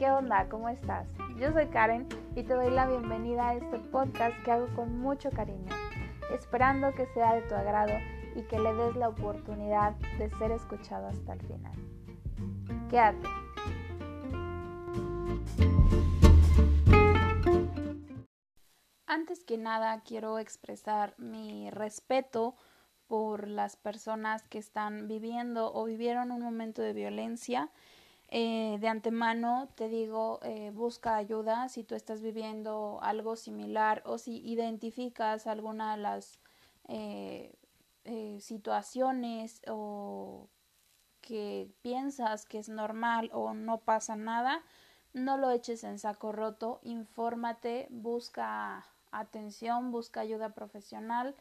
¿qué onda? ¿Cómo estás? Yo soy Karen y te doy la bienvenida a este podcast que hago con mucho cariño, esperando que sea de tu agrado y que le des la oportunidad de ser escuchado hasta el final. Quédate. Antes que nada quiero expresar mi respeto por las personas que están viviendo o vivieron un momento de violencia eh, de antemano te digo, eh, busca ayuda si tú estás viviendo algo similar o si identificas alguna de las eh, situaciones o que piensas que es normal o no pasa nada, no lo eches en saco roto, infórmate, busca atención, busca ayuda profesional.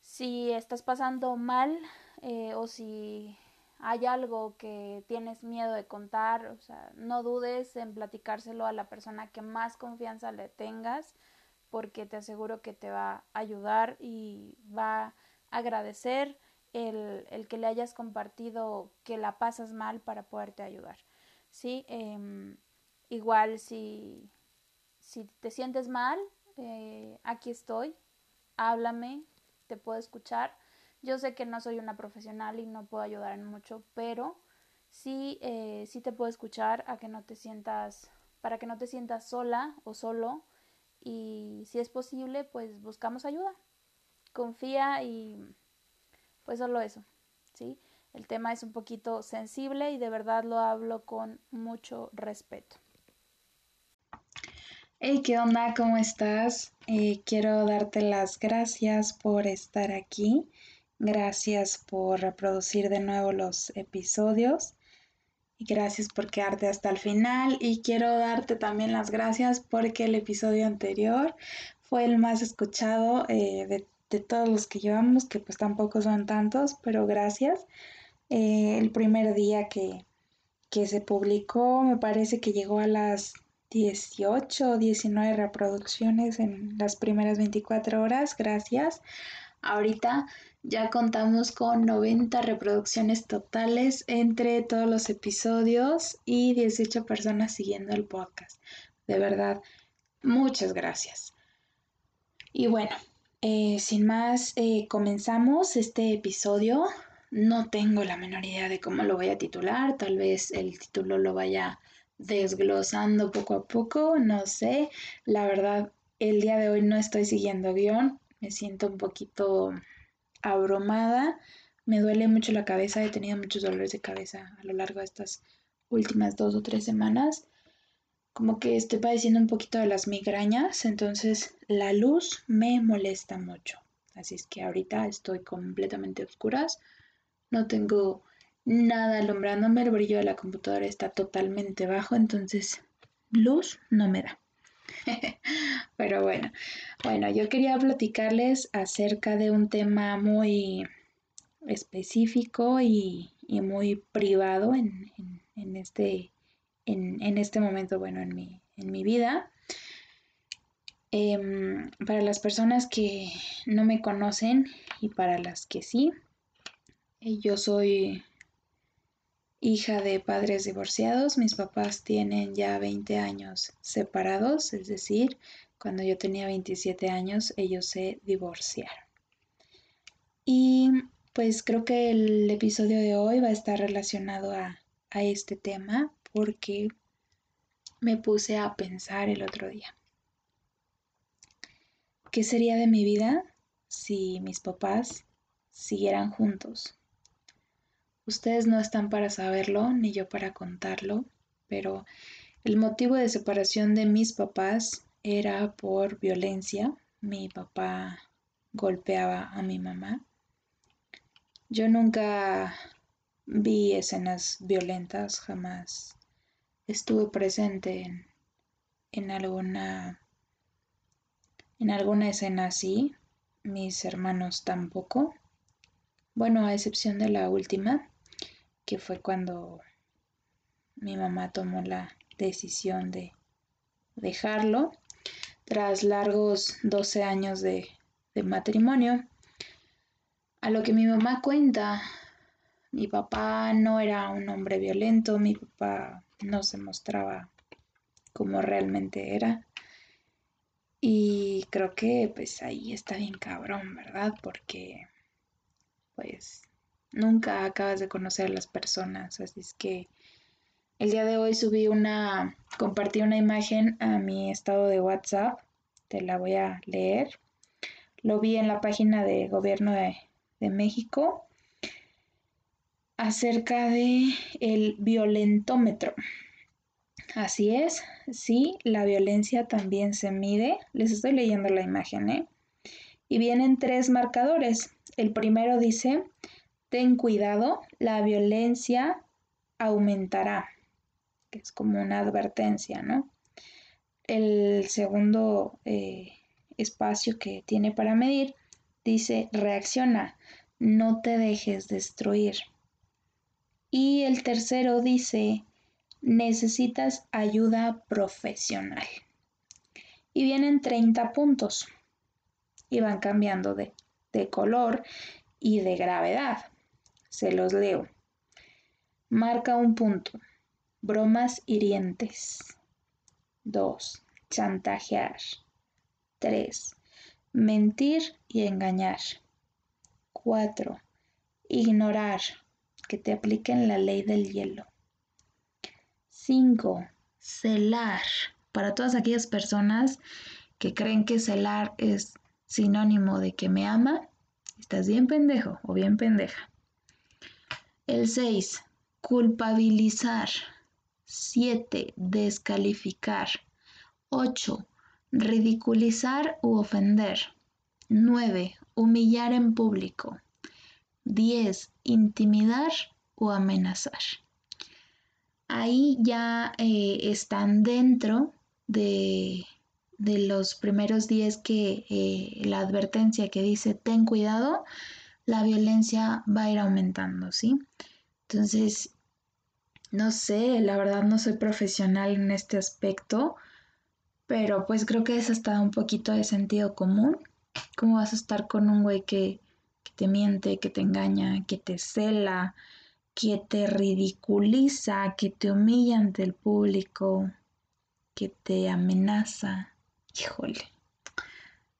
Si estás pasando mal o si hay algo que tienes miedo de contar, o sea, no dudes en platicárselo a la persona que más confianza le tengas, porque te aseguro que te va a ayudar y va a agradecer el, el que le hayas compartido que la pasas mal para poderte ayudar. ¿Sí? Em, igual si, si te sientes mal, eh, aquí estoy, háblame, te puedo escuchar yo sé que no soy una profesional y no puedo ayudar en mucho, pero sí, eh, sí te puedo escuchar a que no te sientas, para que no te sientas sola o solo y si es posible, pues buscamos ayuda. Confía y pues solo eso, ¿sí? El tema es un poquito sensible y de verdad lo hablo con mucho respeto. Hey, ¿qué onda? ¿Cómo estás? Eh, quiero darte las gracias por estar aquí Gracias por reproducir de nuevo los episodios y gracias por quedarte hasta el final y quiero darte también las gracias porque el episodio anterior fue el más escuchado eh, de, todos los que llevamos, que pues tampoco son tantos, pero gracias. Eh, el primer día que, que se publicó me parece que llegó a las 18 o 19 reproducciones en las primeras 24 horas, gracias. Ahorita ya contamos con 90 reproducciones totales entre todos los episodios y 18 personas siguiendo el podcast. De verdad, muchas gracias. Y bueno, eh, sin más, eh, comenzamos este episodio. No tengo la menor idea de cómo lo voy a titular. Tal vez el título lo vaya desglosando poco a poco. No sé. La verdad, el día de hoy no estoy siguiendo guion. Me siento un poquito abrumada, me duele mucho la cabeza, he tenido muchos dolores de cabeza a lo largo de estas últimas dos o tres semanas. Como que estoy padeciendo un poquito de las migrañas, entonces la luz me molesta mucho. Así es que ahorita estoy completamente oscuras, no tengo nada alumbrándome, el brillo de la computadora está totalmente bajo, entonces luz no me da. Pero bueno, bueno, yo quería platicarles acerca de un tema muy específico y, muy privado en, este, en, este momento, bueno, en mi, en mi vida. Em, para las personas que no me conocen y para las que sí, eh, yo soy hija de padres divorciados. Mis papás tienen ya 20 años separados, es decir, cuando yo tenía 27 años ellos se divorciaron. Y pues creo que el episodio de hoy va a estar relacionado a, a este tema porque me puse a pensar el otro día. ¿Qué sería de mi vida si mis papás siguieran juntos? Ustedes no están para saberlo, ni yo para contarlo, pero el motivo de separación de mis papás era por violencia. Mi papá golpeaba a mi mamá. Yo nunca vi escenas violentas, jamás estuve presente en, alguna en alguna escena así. Mis hermanos tampoco. Bueno, a excepción de la última, que fue cuando mi mamá tomó la decisión de dejarlo tras largos 12 años de, matrimonio. A lo que mi mamá cuenta, Mi papá no era un hombre violento, mi papá no se mostraba como realmente era. Y creo que pues ahí está bien cabrón, ¿verdad? Porque pues nunca acabas de conocer a las personas, así es que el día de hoy subí una, compartí una imagen a mi estado de WhatsApp, te la voy a leer. Lo vi en la página de gobierno de, de México acerca de el violentómetro. Así es, sí, la violencia también se mide. Les estoy leyendo la imagen, ¿eh? Y vienen tres marcadores. El primero dice, ten cuidado, la violencia aumentará, que es como una advertencia, ¿no? El segundo eh, espacio que tiene para medir dice, reacciona, no te dejes destruir. Y el tercero dice, necesitas ayuda profesional. Y vienen 30 puntos y van cambiando de, de color y de gravedad. Se los leo. Marca un punto. Bromas hirientes. 2. Chantajear. 3. Mentir y engañar. 4. Ignorar. Que te apliquen la ley del hielo. 5. Celar. Para todas aquellas personas que creen que celar es sinónimo de que me ama, estás bien pendejo o bien pendeja. El 6. Culpabilizar. 7. Descalificar. 8. Ridiculizar u ofender. 9. Humillar en público. 10. Intimidar o amenazar ahí ya eh, están dentro de, los primeros días que eh, la advertencia que dice ten cuidado, la violencia va a ir aumentando, ¿sí? Entonces, no sé, la verdad no soy profesional en este aspecto, pero pues creo que es hasta un poquito de sentido común. ¿Cómo vas a estar con un güey que, que te miente, que te engaña, que te cela? que te ridiculiza, que te humilla ante el público, que te amenaza. Híjole,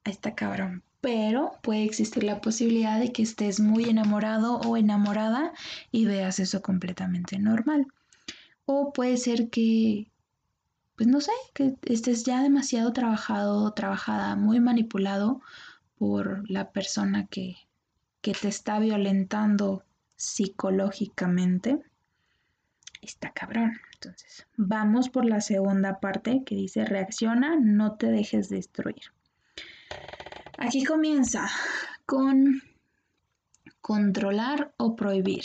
ahí está cabrón. Pero puede existir la posibilidad de que estés muy enamorado o enamorada y veas eso completamente normal. O puede ser que, pues no sé, que estés ya demasiado trabajado, trabajada, muy manipulado por la persona que, que te está violentando psicológicamente, está cabrón. Entonces, vamos por la segunda parte que dice reacciona, no te dejes destruir. Aquí comienza con controlar o prohibir,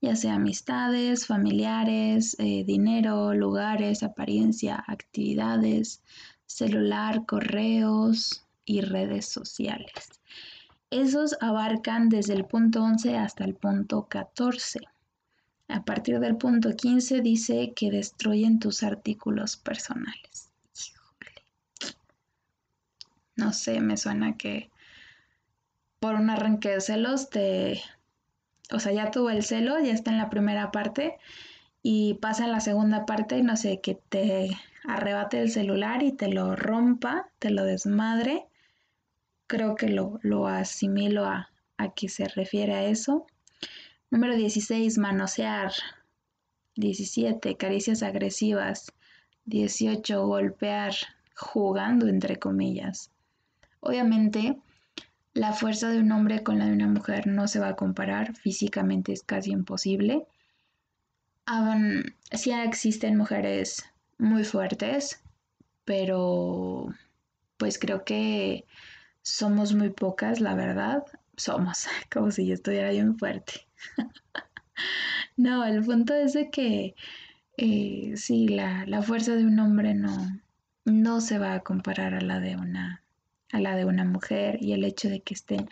ya sea amistades, familiares, eh, dinero, lugares, apariencia, actividades, celular, correos y redes sociales. Esos abarcan desde el punto 11 hasta el punto 14. A partir del punto 15 dice que destruyen tus artículos personales. Híjole. No sé, me suena que por un arranque de celos te... O sea, ya tuvo el celo, ya está en la primera parte y pasa en la segunda parte, no sé, que te arrebate el celular y te lo rompa, te lo desmadre creo que lo, asimilo a, a que se refiere a eso. Número 16, manosear. 17, caricias agresivas. 18, golpear, jugando entre comillas. Obviamente, la fuerza de un hombre con la de una mujer no se va a comparar, físicamente es casi imposible. sí existen mujeres muy fuertes, pero pues creo que somos muy pocas, la verdad. Somos, como si yo estuviera bien fuerte. no, el punto es de que eh, sí, la, la, fuerza de un hombre no, no se va a comparar a la de una a la de una mujer y el hecho de que estén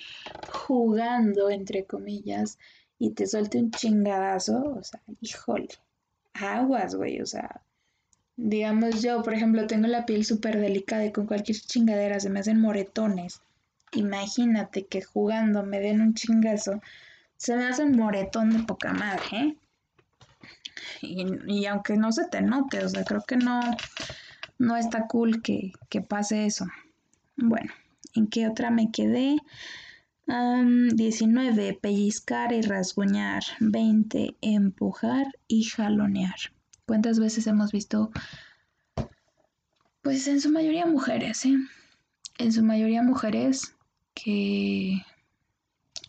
jugando entre comillas y te suelte un chingadazo, o sea, híjole, aguas, güey, o sea, digamos yo, por ejemplo, tengo la piel súper delicada y con cualquier chingadera se me hacen moretones imagínate que jugando me den un chingazo, se me hace un moretón de poca madre, ¿eh? Y, aunque no se te note, o sea, creo que no, no está cool que, que pase eso. Bueno, ¿en qué otra me quedé? 19. Pellizcar y rasguñar. 20. Empujar y jalonear. ¿Cuántas veces hemos visto? Pues en su mayoría mujeres, ¿eh? En su mayoría mujeres que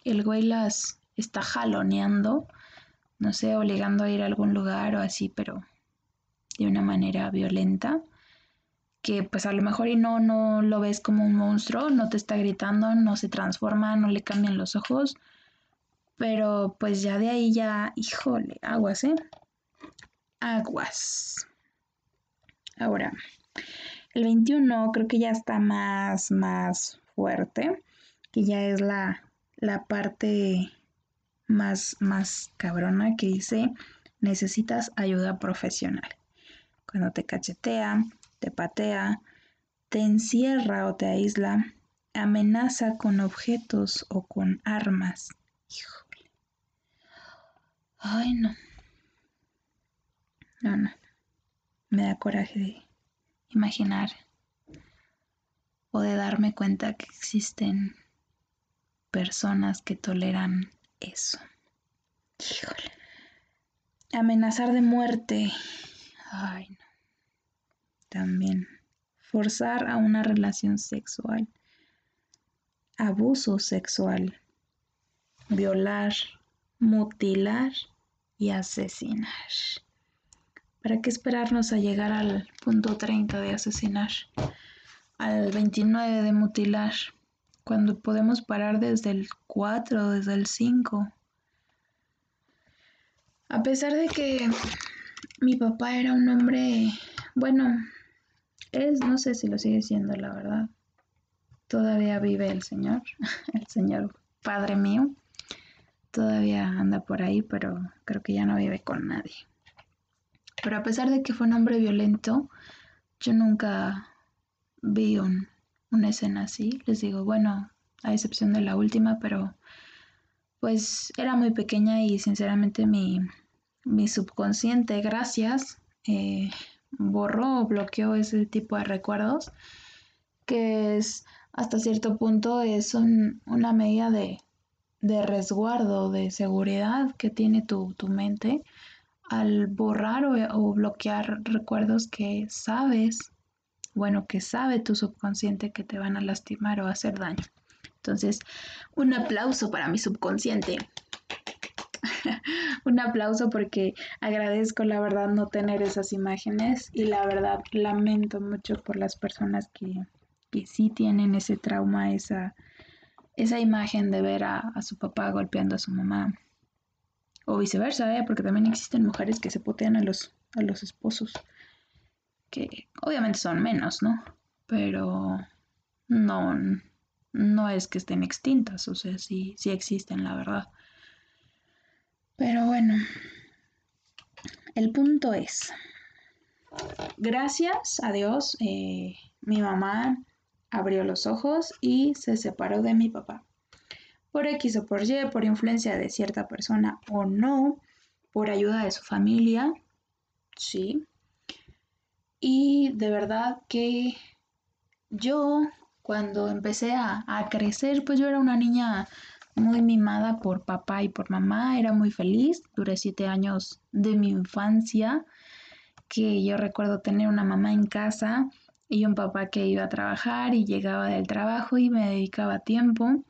el güey las está jaloneando, no sé, obligando a ir a algún lugar o así, pero de una manera violenta que pues a lo mejor y no, no lo ves como un monstruo, no te está gritando, no se transforma, no le cambian los ojos, pero pues ya de ahí ya, híjole, aguas, ¿eh? Aguas. Ahora, el 21 creo que ya está más, más fuerte, que ya es la, la parte más, más cabrona que dice, necesitas ayuda profesional. Cuando te cachetean, te patea, te encierra o te aísla, amenaza con objetos o con armas. Híjole. Ay, no. No, no. Me da coraje de imaginar o de darme cuenta que existen personas que toleran eso. Híjole. Amenazar de muerte. Ay, no también. Forzar a una relación sexual. Abuso sexual. Violar, mutilar y asesinar. ¿Para qué esperarnos a llegar al punto 30 de asesinar? Al 29 de mutilar. Cuando podemos parar desde el 4, desde el 5. A pesar de que mi papá era un hombre, bueno, es, no sé si lo sigue siendo, la verdad. Todavía vive el Señor, el Señor Padre mío. Todavía anda por ahí, pero creo que ya no vive con nadie. Pero a pesar de que fue un hombre violento, yo nunca vi un, una escena así. Les digo, bueno, a excepción de la última, pero pues era muy pequeña y sinceramente mi, mi subconsciente, gracias, eh, borró o bloqueó ese tipo de recuerdos, que es hasta cierto punto es una medida de, resguardo, de seguridad que tiene tu, mente al borrar o, bloquear recuerdos que sabes, bueno, que sabe tu subconsciente que te van a lastimar o hacer daño. Entonces, un aplauso para mi subconsciente. un aplauso porque agradezco la verdad no tener esas imágenes y la verdad lamento mucho por las personas que, que sí tienen ese trauma, esa, esa imagen de ver a, su papá golpeando a su mamá. O viceversa, ¿eh? porque también existen mujeres que se putean a los, a los esposos, que obviamente son menos, ¿no? Pero no, no es que estén extintas, o sea, sí, sí existen, la verdad. Pero bueno, el punto es, gracias a Dios, eh, mi mamá abrió los ojos y se separó de mi papá. Por X o por Y, por influencia de cierta persona o no, por ayuda de su familia, sí. Y de verdad que yo cuando empecé a, a crecer, pues yo era una niña muy mimada por papá y por mamá, era muy feliz, duré siete años de mi infancia, que yo recuerdo tener una mamá en casa y un papá que iba a trabajar y llegaba del trabajo y me dedicaba tiempo.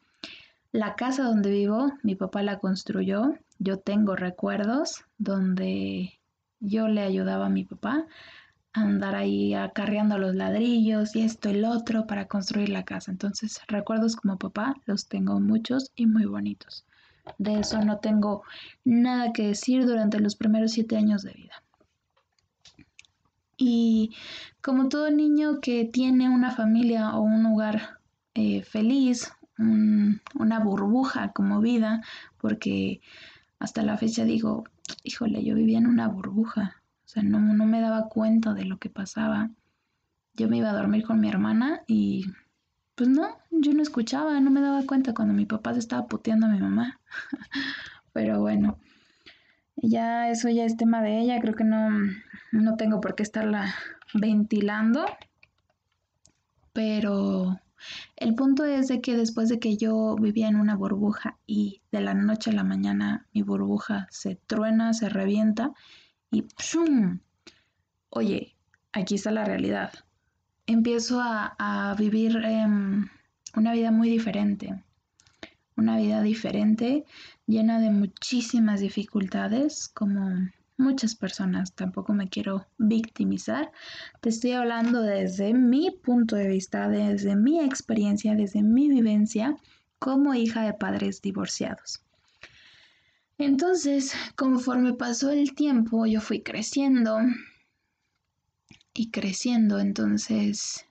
La casa donde vivo, mi papá la construyó, yo tengo recuerdos donde yo le ayudaba a mi papá andar ahí acarreando los ladrillos y esto y el otro para construir la casa. Entonces, recuerdos como papá los tengo muchos y muy bonitos. De eso no tengo nada que decir durante los primeros siete años de vida. Y como todo niño que tiene una familia o un hogar eh, feliz, una burbuja como vida, porque hasta la fecha digo, híjole, yo vivía en una burbuja, o sea, no, no me daba cuenta de lo que pasaba. Yo me iba a dormir con mi hermana y pues no, yo no escuchaba, no me daba cuenta cuando mi papá se estaba puteando a mi mamá. Pero bueno, ya eso ya es tema de ella, creo que no, no tengo por qué estarla ventilando. Pero el punto es de que después de que yo vivía en una burbuja y de la noche a la mañana mi burbuja se truena, se revienta y ¡pum! Oye, aquí está la realidad empiezo a, vivir em, una vida muy diferente, una vida diferente, llena de muchísimas dificultades, como muchas personas, tampoco me quiero victimizar, te estoy hablando desde mi punto de vista, desde mi experiencia, desde mi vivencia como hija de padres divorciados. Entonces, conforme pasó el tiempo, yo fui creciendo, y creciendo. Entonces,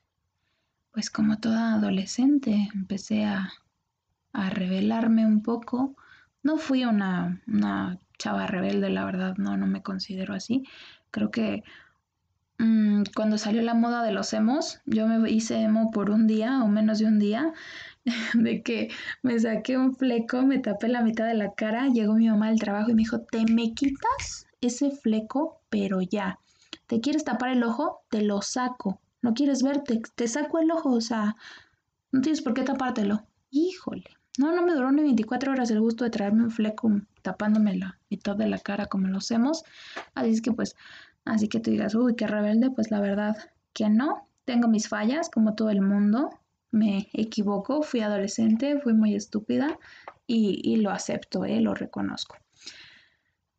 pues como toda adolescente, empecé a, a rebelarme un poco. No fui una, una chava rebelde, la verdad, no, no me considero así. Creo que mm, cuando salió la moda de los emos, yo me hice emo por un día o menos de un día, de que me saqué un fleco, me tapé la mitad de la cara, llegó mi mamá del trabajo y me dijo, ¿te me quitas ese fleco? Pero ya. ¿Te quieres tapar el ojo? Te lo saco. ¿No quieres verte? Te saco el ojo, o sea, no tienes por qué tapártelo. Híjole. No, no me duró ni 24 horas el gusto de traerme un fleco tapándome la mitad de la cara como lo hacemos. Así es que pues, así que tú digas, uy, qué rebelde, pues la verdad que no. Tengo mis fallas como todo el mundo. Me equivoco, fui adolescente, fui muy estúpida y, y lo acepto, ¿eh? lo reconozco.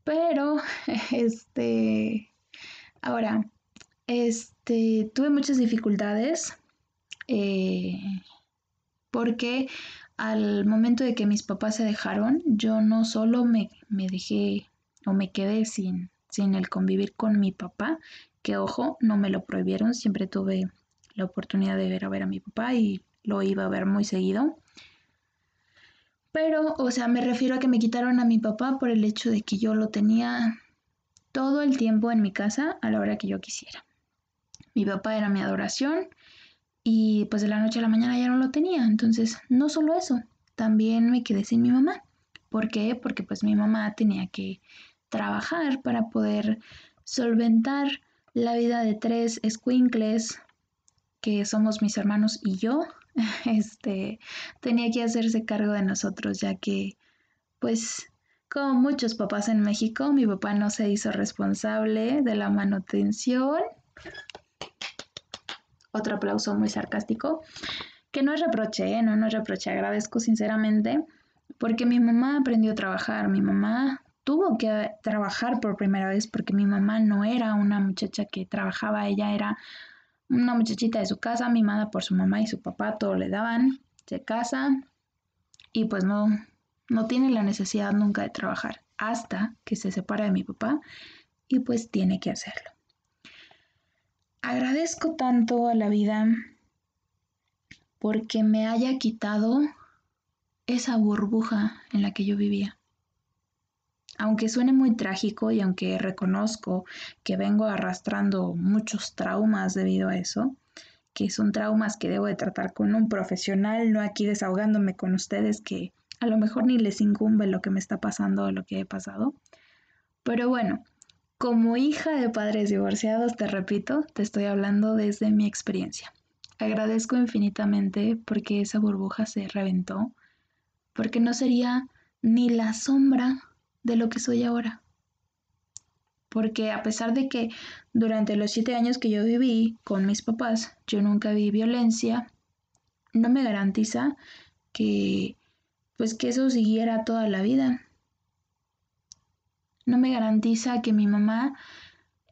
Pero, este, Ahora, este, tuve muchas dificultades eh, porque al momento de que mis papás se dejaron, yo no solo me, me dejé o me quedé sin, sin el convivir con mi papá, que ojo, no me lo prohibieron, siempre tuve la oportunidad de ver a ver a mi papá y lo iba a ver muy seguido. Pero, o sea, me refiero a que me quitaron a mi papá por el hecho de que yo lo tenía todo el tiempo en mi casa a la hora que yo quisiera. Mi papá era mi adoración y pues de la noche a la mañana ya no lo tenía. Entonces, no solo eso, también me quedé sin mi mamá. ¿Por qué? Porque pues mi mamá tenía que trabajar para poder solventar la vida de tres squinkles que somos mis hermanos y yo. Este tenía que hacerse cargo de nosotros ya que pues como muchos papás en México, mi papá no se hizo responsable de la manutención. Otro aplauso muy sarcástico, que no es reproche, ¿eh? no, no es reproche, agradezco sinceramente, porque mi mamá aprendió a trabajar, mi mamá tuvo que trabajar por primera vez porque mi mamá no era una muchacha que trabajaba, ella era una muchachita de su casa, mimada por su mamá y su papá, todo le daban, se casa y pues no, no tiene la necesidad nunca de trabajar hasta que se separa de mi papá y pues tiene que hacerlo. Agradezco tanto a la vida porque me haya quitado esa burbuja en la que yo vivía. Aunque suene muy trágico y aunque reconozco que vengo arrastrando muchos traumas debido a eso, que son traumas que debo de tratar con un profesional, no aquí desahogándome con ustedes que a lo mejor ni les incumbe lo que me está pasando o lo que he pasado. Pero bueno, como hija de padres divorciados, te repito, te estoy hablando desde mi experiencia. Agradezco infinitamente porque esa burbuja se reventó, porque no sería ni la sombra de lo que soy ahora. Porque a pesar de que durante los siete años que yo viví con mis papás, yo nunca vi violencia, no me garantiza que pues que eso siguiera toda la vida. No me garantiza que mi mamá,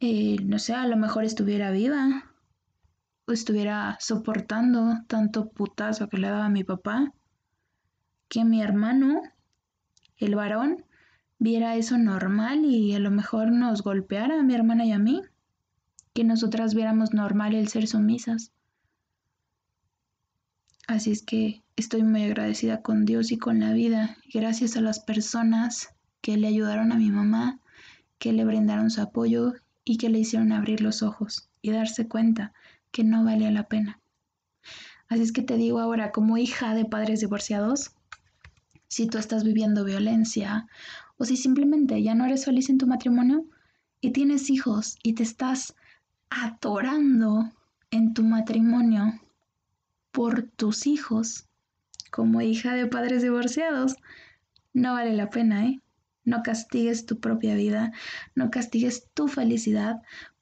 eh, no sé, a lo mejor estuviera viva o estuviera soportando tanto putazo que le daba a mi papá. Que mi hermano, el varón, viera eso normal y a lo mejor nos golpeara a mi hermana y a mí. Que nosotras viéramos normal el ser sumisas. Así es que estoy muy agradecida con Dios y con la vida, gracias a las personas que le ayudaron a mi mamá, que le brindaron su apoyo y que le hicieron abrir los ojos y darse cuenta que no valía la pena. Así es que te digo ahora, como hija de padres divorciados, si tú estás viviendo violencia o si simplemente ya no eres feliz en tu matrimonio y tienes hijos y te estás atorando en tu matrimonio por tus hijos, como hija de padres divorciados, no vale la pena, ¿eh? No castigues tu propia vida, no castigues tu felicidad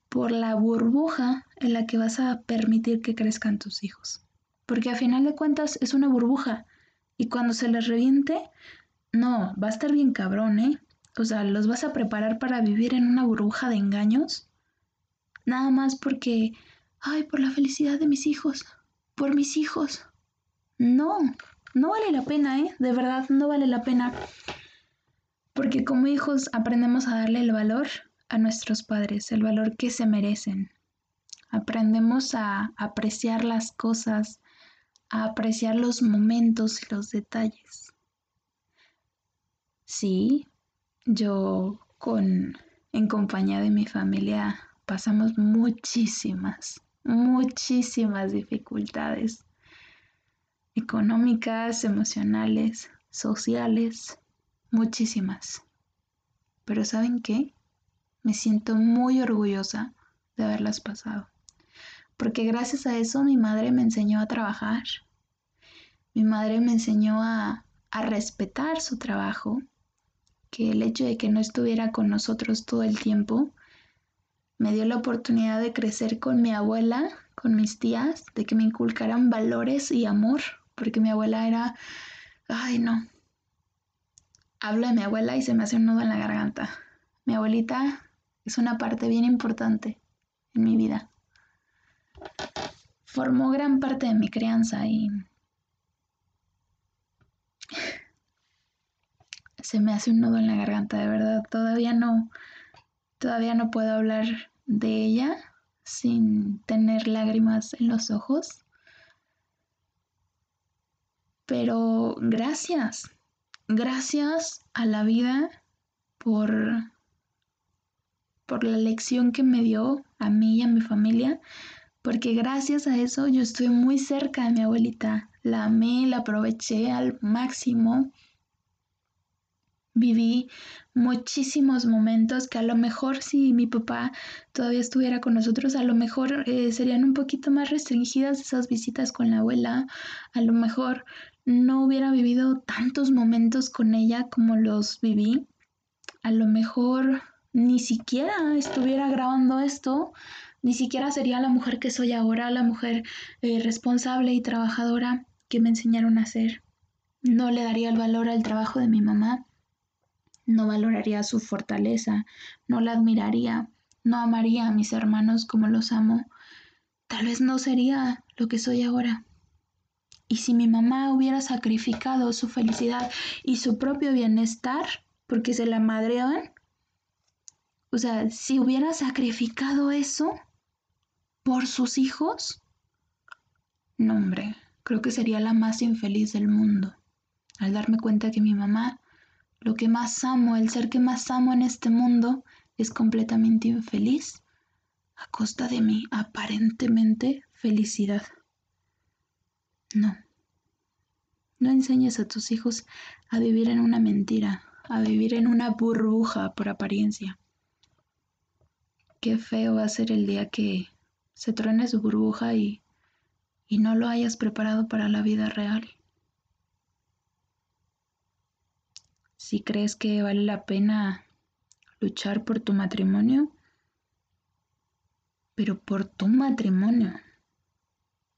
por la burbuja en la que vas a permitir que crezcan tus hijos. Porque a final de cuentas es una burbuja y cuando se les reviente, no, va a estar bien cabrón, ¿eh? O sea, los vas a preparar para vivir en una burbuja de engaños. Nada más porque, ay, por la felicidad de mis hijos, por mis hijos. No, no vale la pena, ¿eh? De verdad, no vale la pena. Porque como hijos aprendemos a darle el valor a nuestros padres, el valor que se merecen. Aprendemos a apreciar las cosas, a apreciar los momentos y los detalles. Sí, yo con en compañía de mi familia pasamos muchísimas, muchísimas dificultades económicas, emocionales, sociales, muchísimas. Pero ¿saben qué? Me siento muy orgullosa de haberlas pasado. Porque gracias a eso mi madre me enseñó a trabajar. Mi madre me enseñó a, a respetar su trabajo, que el hecho de que no estuviera con nosotros todo el tiempo me dio la oportunidad de crecer con mi abuela, con mis tías, de que me inculcaran valores y amor, porque mi abuela era, ay no, hablo de mi abuela y se me hace un nudo en la garganta. Mi abuelita es una parte bien importante en mi vida. Formó gran parte de mi crianza y se me hace un nudo en la garganta, de verdad. Todavía no, todavía no puedo hablar de ella sin tener lágrimas en los ojos. Pero gracias, gracias a la vida por por la lección que me dio a mí y a mi familia, porque gracias a eso yo estoy muy cerca de mi abuelita. La amé, la aproveché al máximo. Viví muchísimos momentos que a lo mejor si mi papá todavía estuviera con nosotros, a lo mejor eh, serían un poquito más restringidas esas visitas con la abuela, a lo mejor no hubiera vivido tantos momentos con ella como los viví, a lo mejor ni siquiera estuviera grabando esto, ni siquiera sería la mujer que soy ahora, la mujer eh, responsable y trabajadora que me enseñaron a ser. No le daría el valor al trabajo de mi mamá, no valoraría su fortaleza, no la admiraría, no amaría a mis hermanos como los amo. Tal vez no sería lo que soy ahora. Y si mi mamá hubiera sacrificado su felicidad y su propio bienestar porque se la madreaban, o sea, si hubiera sacrificado eso por sus hijos, no hombre, creo que sería la más infeliz del mundo. Al darme cuenta que mi mamá, lo que más amo, el ser que más amo en este mundo, es completamente infeliz a costa de mi aparentemente felicidad. No. No enseñes a tus hijos a vivir en una mentira, a vivir en una burbuja por apariencia. Qué feo va a ser el día que se truene su burbuja y, y no lo hayas preparado para la vida real. Si crees que vale la pena luchar por tu matrimonio, pero por tu matrimonio,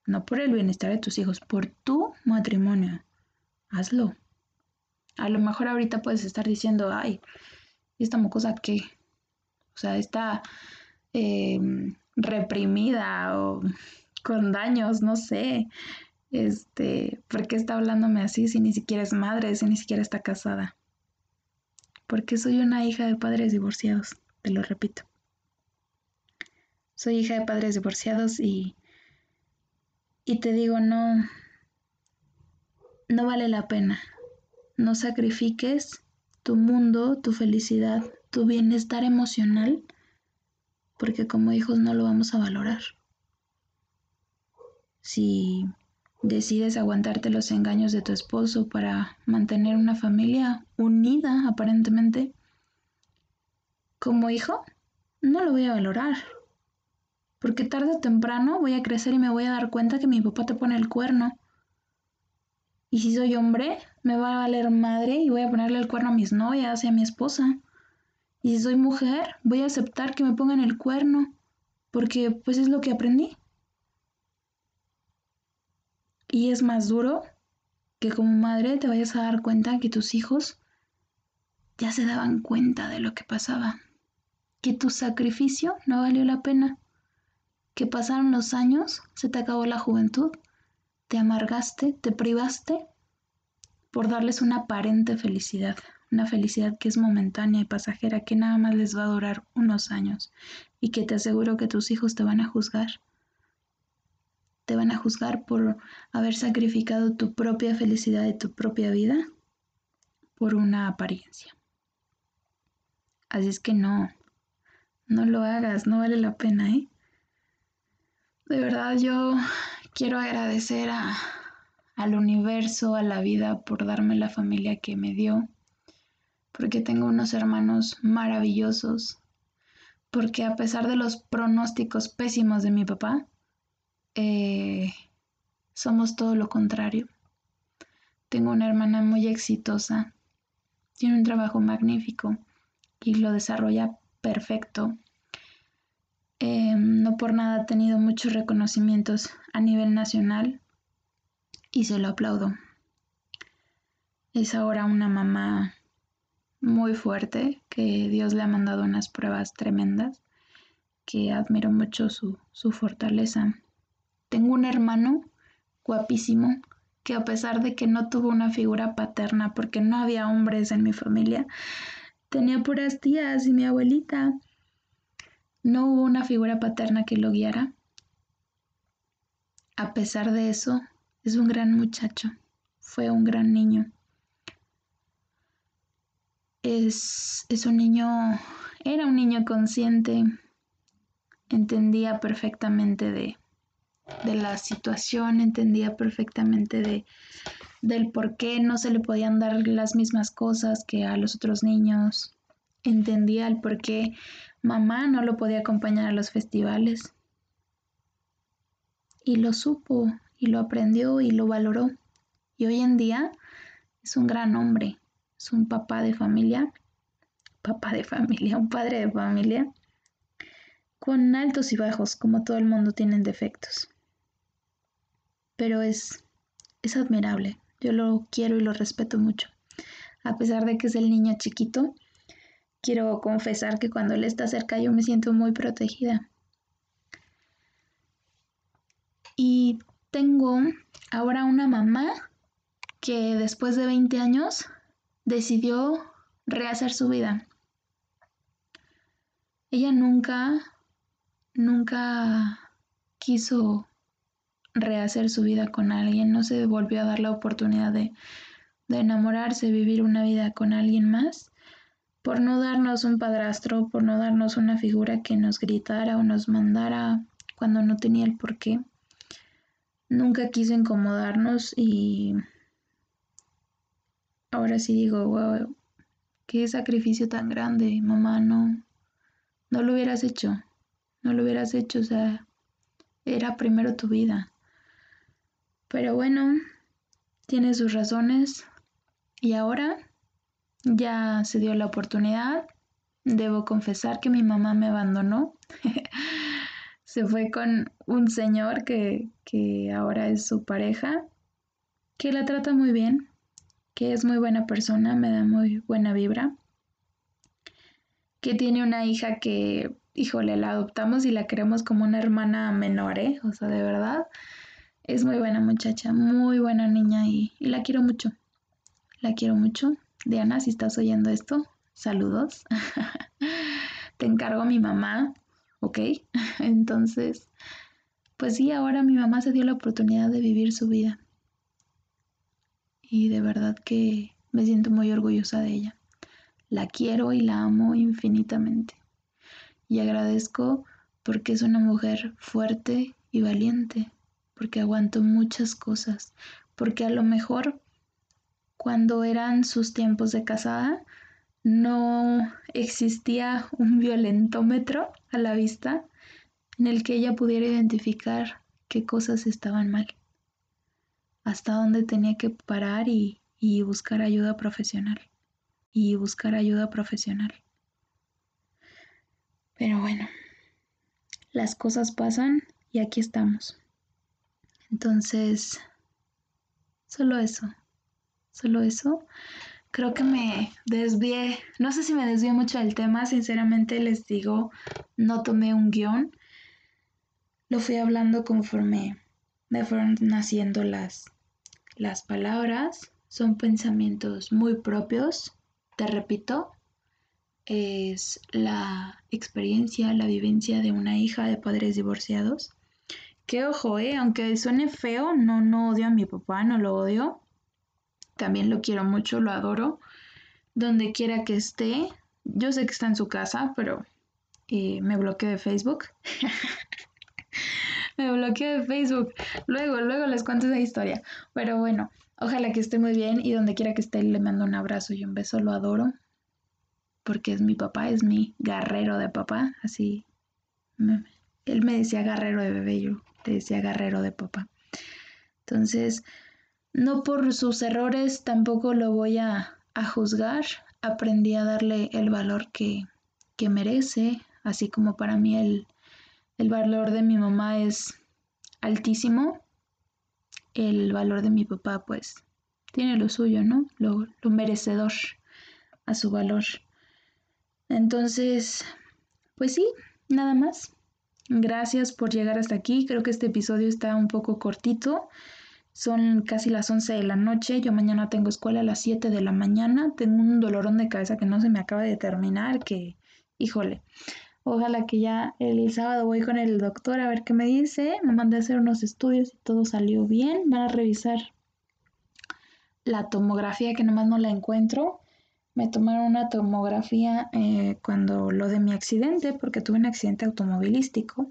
no por el bienestar de tus hijos, por tu matrimonio, hazlo. A lo mejor ahorita puedes estar diciendo, ay, esta mocosa qué, o sea, está eh, reprimida o con daños, no sé. Este, ¿por qué está hablándome así si ni siquiera es madre, si ni siquiera está casada? Porque soy una hija de padres divorciados, te lo repito. Soy hija de padres divorciados y y te digo, no no vale la pena. No sacrifiques tu mundo, tu felicidad, tu bienestar emocional, porque como hijos no lo vamos a valorar. Si decides aguantarte los engaños de tu esposo para mantener una familia unida aparentemente, como hijo, no lo voy a valorar. Porque tarde o temprano voy a crecer y me voy a dar cuenta que mi papá te pone el cuerno. Y si soy hombre, me va a valer madre y voy a ponerle el cuerno a mis novias y a mi esposa. Y si soy mujer, voy a aceptar que me pongan el cuerno, porque pues es lo que aprendí. Y es más duro que como madre te vayas a dar cuenta que tus hijos ya se daban cuenta de lo que pasaba, que tu sacrificio no valió la pena, que pasaron los años, se te acabó la juventud, te amargaste, te privaste por darles una aparente felicidad, una felicidad que es momentánea y pasajera, que nada más les va a durar unos años y que te aseguro que tus hijos te van a juzgar te van a juzgar por haber sacrificado tu propia felicidad y tu propia vida por una apariencia. Así es que no, no lo hagas, no vale la pena, ¿eh? De verdad yo quiero agradecer a, al universo, a la vida por darme la familia que me dio, porque tengo unos hermanos maravillosos, porque a pesar de los pronósticos pésimos de mi papá, eh, somos todo lo contrario. Tengo una hermana muy exitosa, tiene un trabajo magnífico y lo desarrolla perfecto. Em, no por nada ha tenido muchos reconocimientos a nivel nacional y se lo aplaudo. Es ahora una mamá muy fuerte, que Dios le ha mandado unas pruebas tremendas, que admiro mucho su, su fortaleza. Tengo un hermano guapísimo que a pesar de que no tuvo una figura paterna porque no había hombres en mi familia, tenía puras tías y mi abuelita. No hubo una figura paterna que lo guiara. A pesar de eso, es un gran muchacho, fue un gran niño. Es, es un niño, era un niño consciente, entendía perfectamente de, de la situación, entendía perfectamente de, del por qué no se le podían dar las mismas cosas que a los otros niños, entendía el por qué mamá no lo podía acompañar a los festivales. Y lo supo, y lo aprendió, y lo valoró. Y hoy en día es un gran hombre, es un papá de familia, papá de familia, un padre de familia, con altos y bajos, como todo el mundo tienen defectos pero es, es admirable. Yo lo quiero y lo respeto mucho. A pesar de que es el niño chiquito, quiero confesar que cuando él está cerca yo me siento muy protegida. Y tengo ahora una mamá que después de 20 años decidió rehacer su vida. Ella nunca, nunca quiso rehacer su vida con alguien, no se volvió a dar la oportunidad de, de enamorarse, vivir una vida con alguien más, por no darnos un padrastro, por no darnos una figura que nos gritara o nos mandara cuando no tenía el por qué. Nunca quiso incomodarnos y ahora sí digo, wow, qué sacrificio tan grande, mamá, no, no lo hubieras hecho, no lo hubieras hecho, o sea, era primero tu vida. Pero bueno, tiene sus razones y ahora ya se dio la oportunidad. Debo confesar que mi mamá me abandonó. se fue con un señor que, que ahora es su pareja, que la trata muy bien, que es muy buena persona, me da muy buena vibra, que tiene una hija que, híjole, la adoptamos y la queremos como una hermana menor, ¿eh? O sea, de verdad, es muy buena muchacha, muy buena niña y, la quiero mucho. La quiero mucho. Diana, si estás oyendo esto, saludos. Te encargo a mi mamá, ¿ok? Entonces, pues sí, ahora mi mamá se dio la oportunidad de vivir su vida. Y de verdad que me siento muy orgullosa de ella. La quiero y la amo infinitamente. Y agradezco porque es una mujer fuerte y valiente porque aguantó muchas cosas, porque a lo mejor cuando eran sus tiempos de casada no existía un violentómetro a la vista en el que ella pudiera identificar qué cosas estaban mal, hasta dónde tenía que parar y, y buscar ayuda profesional, y buscar ayuda profesional. Pero bueno, las cosas pasan y aquí estamos. Entonces, solo eso, solo eso. Creo que me desvié, no sé si me desvié mucho del tema, sinceramente les digo, no tomé un guion, lo fui hablando conforme me fueron naciendo las, las palabras, son pensamientos muy propios, te repito, es la experiencia, la vivencia de una hija de padres divorciados. Que ojo, eh, aunque suene feo, no, no odio a mi papá, no lo odio. También lo quiero mucho, lo adoro. Donde quiera que esté, yo sé que está en su casa, pero eh, me bloqueé de Facebook. me bloqueé de Facebook. Luego, luego les cuento esa historia. Pero bueno, ojalá que esté muy bien y donde quiera que esté le mando un abrazo y un beso, lo adoro porque es mi papá, es mi guerrero de papá, así. él me decía guerrero de bebé, yo le decía guerrero de papá. Entonces, no por sus errores tampoco lo voy a, juzgar. Aprendí a darle el valor que, que merece, así como para mí el, el valor de mi mamá es altísimo. El valor de mi papá, pues, tiene lo suyo, ¿no? Lo, merecedor a su valor. Entonces, pues sí, nada más. Gracias por llegar hasta aquí. Creo que este episodio está un poco cortito. Son casi las 11 de la noche. Yo mañana tengo escuela a las 7 de la mañana. Tengo un dolorón de cabeza que no se me acaba de terminar. Que, híjole, ojalá que ya el sábado voy con el doctor a ver qué me dice. Me mandé a hacer unos estudios y todo salió bien. Van a revisar la tomografía que nomás no la encuentro me tomaron una tomografía eh, cuando lo de mi accidente, porque tuve un accidente automovilístico.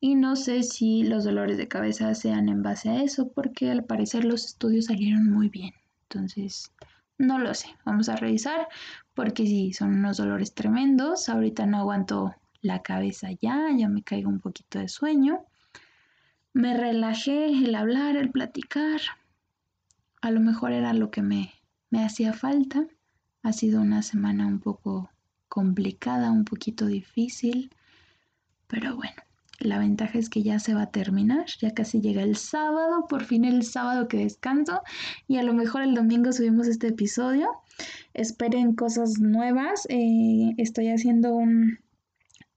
Y no sé si los dolores de cabeza sean en base a eso, porque al parecer los estudios salieron muy bien. Entonces, no lo sé. Vamos a revisar, porque sí, son unos dolores tremendos. Ahorita no aguanto la cabeza ya, ya me caigo un poquito de sueño. Me relajé el hablar, el platicar. A lo mejor era lo que me, me hacía falta. Ha sido una semana un poco complicada, un poquito difícil, pero bueno, la ventaja es que ya se va a terminar, ya casi llega el sábado, por fin el sábado que descanso y a lo mejor el domingo subimos este episodio. Esperen cosas nuevas, eh, estoy haciendo un,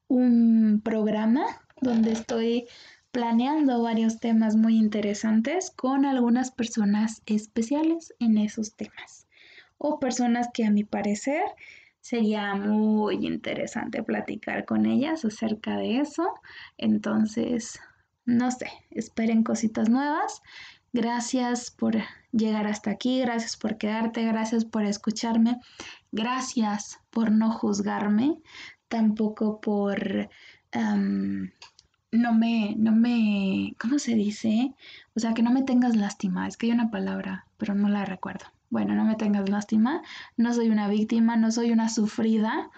un programa donde estoy planeando varios temas muy interesantes con algunas personas especiales en esos temas o personas que a mi parecer sería muy interesante platicar con ellas acerca de eso. Entonces, no sé, esperen cositas nuevas. Gracias por llegar hasta aquí, gracias por quedarte, gracias por escucharme, gracias por no juzgarme, tampoco por... no me, no me, ¿cómo se dice? O sea, que no me tengas lástima, es que hay una palabra, pero no la recuerdo. Bueno, no me tengas lástima, no soy una víctima, no soy una sufrida,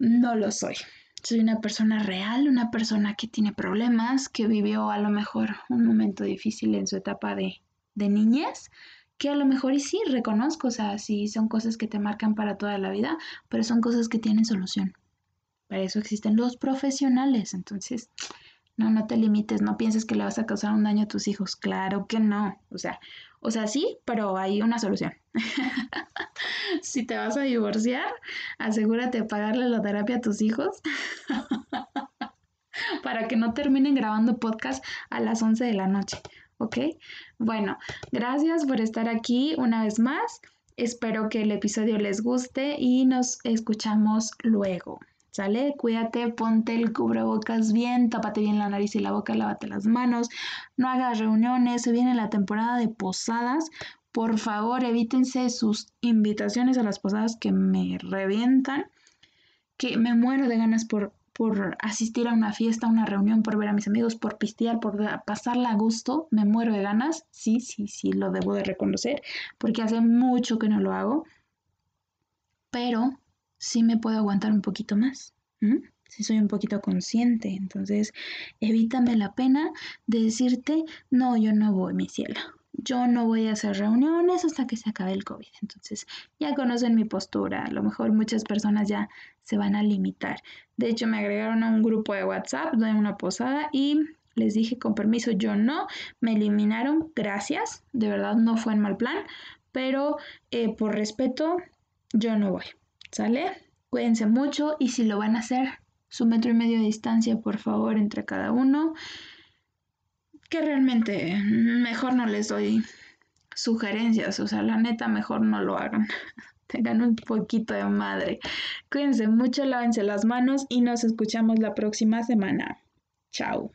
no lo soy. Soy una persona real, una persona que tiene problemas, que vivió a lo mejor un momento difícil en su etapa de, de niñez, que a lo mejor y sí reconozco, o sea, sí son cosas que te marcan para toda la vida, pero son cosas que tienen solución. Para eso existen los profesionales, entonces no, no te limites, no pienses que le vas a causar un daño a tus hijos. Claro que no. O sea, o sea, sí, pero hay una solución. si te vas a divorciar, asegúrate de pagarle la terapia a tus hijos para que no terminen grabando podcast a las 11 de la noche. ¿Ok? Bueno, gracias por estar aquí una vez más. Espero que el episodio les guste y nos escuchamos luego. ¿Sale? Cuídate, ponte el cubrebocas bien, tápate bien la nariz y la boca, lávate las manos, no hagas reuniones, se viene la temporada de posadas. Por favor, evítense sus invitaciones a las posadas que me revientan, que me muero de ganas por, por asistir a una fiesta, a una reunión, por ver a mis amigos, por pistear, por pasarla a gusto, me muero de ganas. Sí, sí, sí, lo debo de reconocer, porque hace mucho que no lo hago. Pero sí me puedo aguantar un poquito más. Si soy un poquito consciente, entonces evítame la pena de decirte, no, yo no voy, mi cielo yo no voy a hacer reuniones hasta que se acabe el COVID. Entonces, ya conocen mi postura. A lo mejor muchas personas ya se van a limitar. De hecho, me agregaron a un grupo de WhatsApp de una posada y les dije con permiso, yo no. Me eliminaron, gracias. De verdad, no fue en mal plan. Pero eh, por respeto, yo no voy. ¿Sale? Cuídense mucho y si lo van a hacer, su metro y medio de distancia, por favor, entre cada uno que realmente mejor no les doy sugerencias, o sea, la neta mejor no lo hagan. Tengan un poquito de madre. Cuídense mucho, lávense las manos y nos escuchamos la próxima semana. Chao.